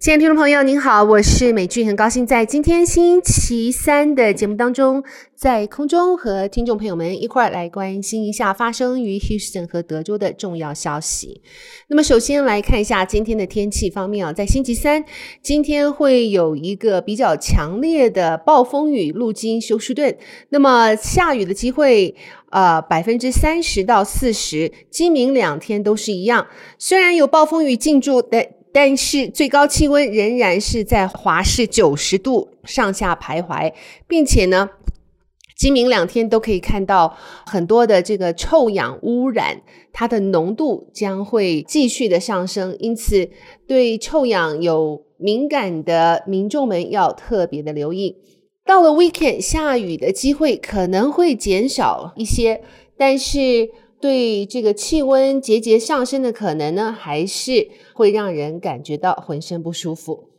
亲爱的听众朋友，您好，我是美俊，很高兴在今天星期三的节目当中，在空中和听众朋友们一块儿来关心一下发生于 Houston 和德州的重要消息。那么，首先来看一下今天的天气方面啊，在星期三，今天会有一个比较强烈的暴风雨路经休斯顿，那么下雨的机会呃百分之三十到四十，今明两天都是一样。虽然有暴风雨进驻但。但是最高气温仍然是在华氏九十度上下徘徊，并且呢，今明两天都可以看到很多的这个臭氧污染，它的浓度将会继续的上升，因此对臭氧有敏感的民众们要特别的留意。到了 weekend，下雨的机会可能会减少一些，但是。对这个气温节节上升的可能呢，还是会让人感觉到浑身不舒服。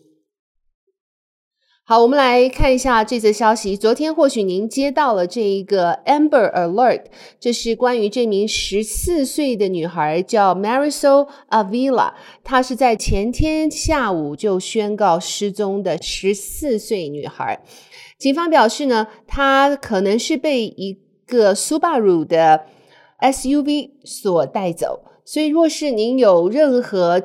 好，我们来看一下这则消息。昨天或许您接到了这一个 Amber Alert，这是关于这名十四岁的女孩叫 Marisol Avila，她是在前天下午就宣告失踪的十四岁女孩。警方表示呢，她可能是被一个 Subaru 的。SUV 所带走，所以若是您有任何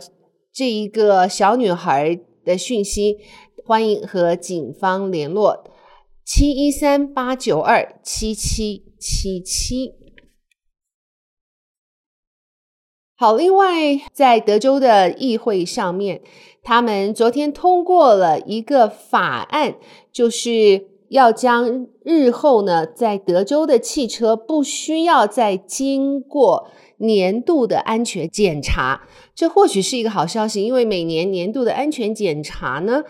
这一个小女孩的讯息，欢迎和警方联络七一三八九二七七七七。好，另外在德州的议会上面，他们昨天通过了一个法案，就是。要将日后呢，在德州的汽车不需要再经过年度的安全检查，这或许是一个好消息，因为每年年度的安全检查呢，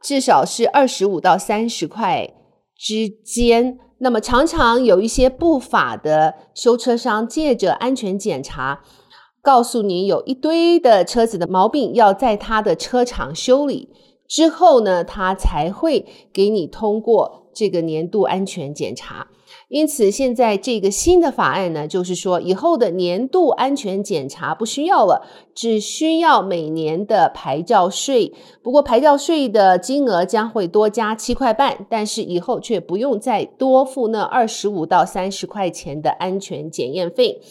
至少是二十五到三十块之间。那么常常有一些不法的修车商借着安全检查，告诉你有一堆的车子的毛病要在他的车厂修理之后呢，他才会给你通过。这个年度安全检查，因此现在这个新的法案呢，就是说以后的年度安全检查不需要了，只需要每年的牌照税。不过牌照税的金额将会多加七块半，但是以后却不用再多付那二十五到三十块钱的安全检验费。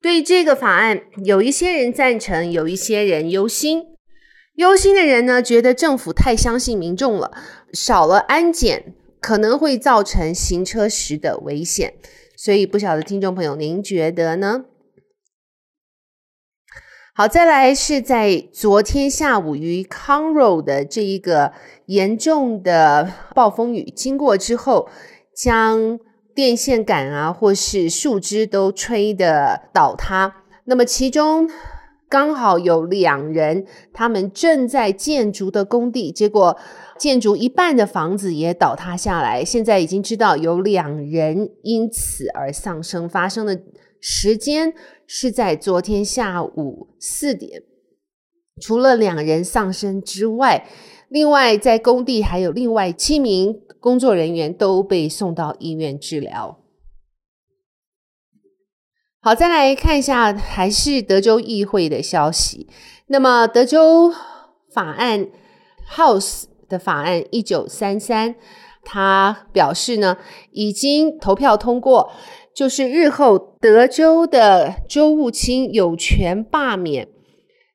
对这个法案，有一些人赞成，有一些人忧心。忧心的人呢，觉得政府太相信民众了，少了安检。可能会造成行车时的危险，所以不晓得听众朋友您觉得呢？好，再来是在昨天下午于 Conroe 的这一个严重的暴风雨经过之后，将电线杆啊或是树枝都吹得倒塌，那么其中。刚好有两人，他们正在建筑的工地，结果建筑一半的房子也倒塌下来。现在已经知道有两人因此而丧生，发生的时间是在昨天下午四点。除了两人丧生之外，另外在工地还有另外七名工作人员都被送到医院治疗。好，再来看一下，还是德州议会的消息。那么，德州法案 House 的法案一九三三，他表示呢，已经投票通过，就是日后德州的州务卿有权罢免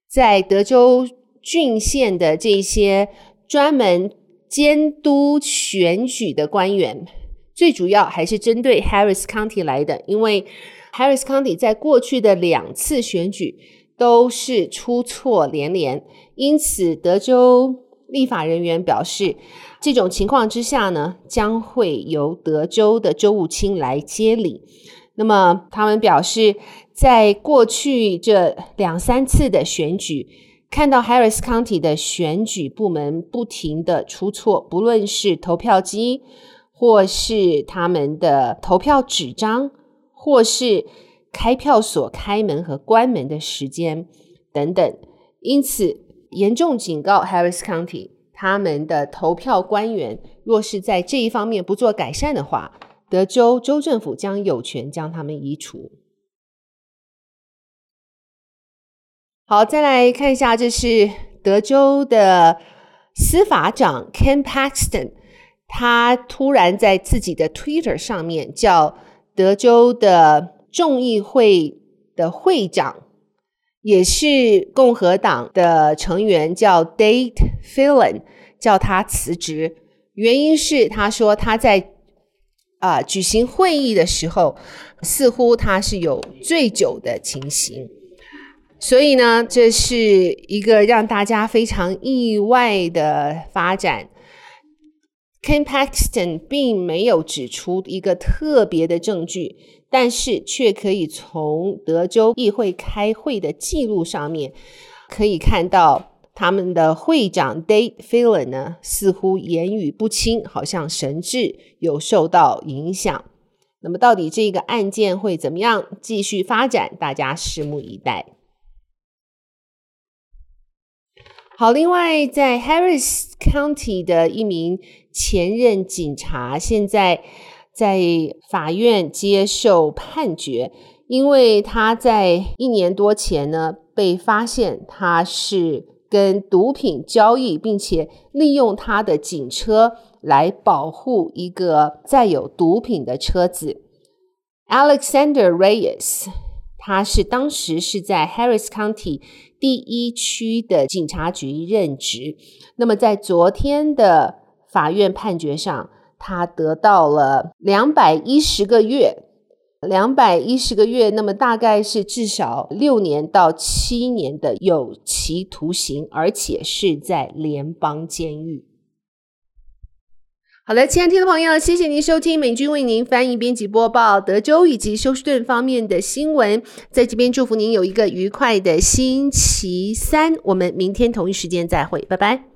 在德州郡县的这些专门监督选举的官员，最主要还是针对 Harris County 来的，因为。Harris County 在过去的两次选举都是出错连连，因此德州立法人员表示，这种情况之下呢，将会由德州的州务卿来接理。那么他们表示，在过去这两三次的选举，看到 Harris County 的选举部门不停的出错，不论是投票机或是他们的投票纸张。或是开票所开门和关门的时间等等，因此严重警告 Harris County，他们的投票官员若是在这一方面不做改善的话，德州州政府将有权将他们移除。好，再来看一下，这是德州的司法长 Ken Paxton，他突然在自己的 Twitter 上面叫德州的众议会的会长，也是共和党的成员，叫 Dade Phelan，叫他辞职。原因是他说他在啊、举行会议的时候，似乎他是有醉酒的情形。所以呢，这是一个让大家非常意外的发展。Ken Paxton 并没有指出一个特别的证据，但是却可以从德州议会开会的记录上面可以看到，他们的会长 Dade Phelan 呢，似乎言语不清，好像神志有受到影响。那么，到底这个案件会怎么样继续发展？大家拭目以待。好，另外在 Harris County 的一名前任警察，现在在法院接受判决，因为他在一年多前呢被发现他是跟毒品交易，并且利用他的警车来保护一个载有毒品的车子，Alexander Reyes。他是当时是在 Harris County 第一区的警察局任职。那么在昨天的法院判决上，他得到了两百一十个月，两百一十个月，那么大概是至少六年到七年的有期徒刑，而且是在联邦监狱。好的，亲爱的听众朋友，谢谢您收听美军为您翻译、编辑、播报德州以及休斯顿方面的新闻。在这边祝福您有一个愉快的星期三。我们明天同一时间再会，拜拜。